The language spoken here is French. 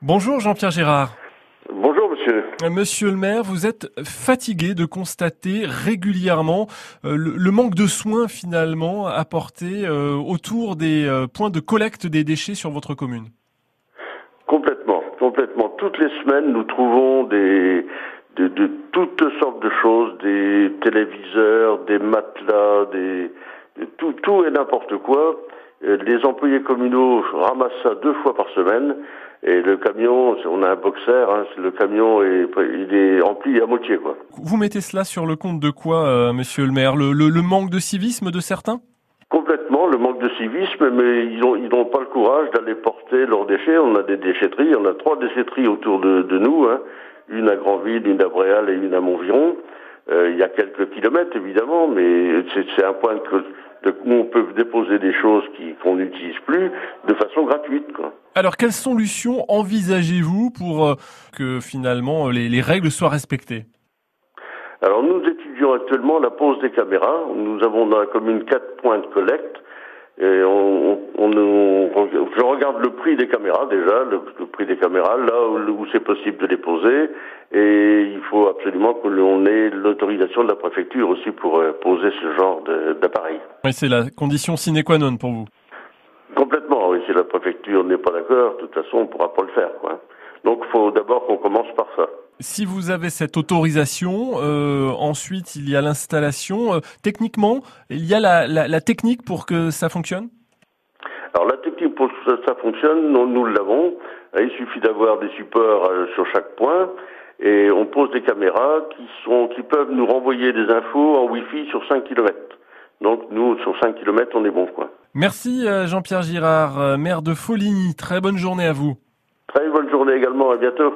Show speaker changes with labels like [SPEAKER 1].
[SPEAKER 1] Bonjour Jean-Pierre Gérard.
[SPEAKER 2] Bonjour monsieur.
[SPEAKER 1] Monsieur le maire, vous êtes fatigué de constater régulièrement euh, le, manque de soins finalement apportés euh, autour des euh, points de collecte des déchets sur votre commune.
[SPEAKER 2] Complètement, complètement. Toutes les semaines, nous trouvons des, de, de toutes sortes de choses, des téléviseurs, des matelas, des, tout, tout et n'importe quoi. Euh, Les employés communaux ramassent ça deux fois par semaine. Et le camion, on a un boxer, hein, le camion est, il est rempli à moitié, quoi.
[SPEAKER 1] Vous mettez cela sur le compte de quoi, euh, monsieur le maire? Le, le- le manque de civisme de certains?
[SPEAKER 2] Complètement, le manque de civisme, mais ils ont ils n'ont pas le courage d'aller porter leurs déchets. On a des déchetteries, on a trois déchetteries autour de, de nous, hein. une à Grandville, une à Bréal et une à Montviron. Euh, il y a quelques kilomètres évidemment, mais c'est un point que, de, où on peut déposer des choses qu'on n'utilise plus de façon gratuite. Quoi.
[SPEAKER 1] Alors quelles solutions envisagez-vous pour euh, que finalement les, les règles soient respectées?
[SPEAKER 2] Alors nous étudions actuellement la pose des caméras. Nous avons dans la commune quatre points de collecte. Et on, on, on- je regarde le prix des caméras déjà, le, le prix des caméras, là où, où c'est possible de les poser. Et il faut absolument que l'on ait l'autorisation de la préfecture aussi pour euh, poser ce genre d'appareil.
[SPEAKER 1] Oui, c'est la condition sine qua non pour vous.
[SPEAKER 2] Complètement, oui. Si la préfecture n'est pas d'accord, de toute façon, on ne pourra pas le faire. Quoi. Donc il faut d'abord qu'on commence par ça.
[SPEAKER 1] Si vous avez cette autorisation, euh, ensuite il y a l'installation. Euh, techniquement, il y a la, la- la technique pour que ça fonctionne?
[SPEAKER 2] Alors la technique pour que ça, fonctionne, nous, nous l'avons. Il suffit d'avoir des supports euh, sur chaque point et on pose des caméras qui sont qui peuvent nous renvoyer des infos en Wi-Fi sur 5 km. Donc nous sur 5 km on est bon quoi.
[SPEAKER 1] Merci euh, Jean-Pierre Girard, euh, maire de Foligny. Très bonne journée à vous.
[SPEAKER 2] Bonne journée également, à bientôt.